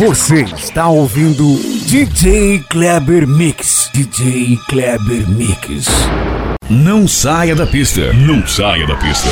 Você está ouvindo DJ Kleber Mix. DJ Kleber Mix. Não saia da pista. Não saia da pista.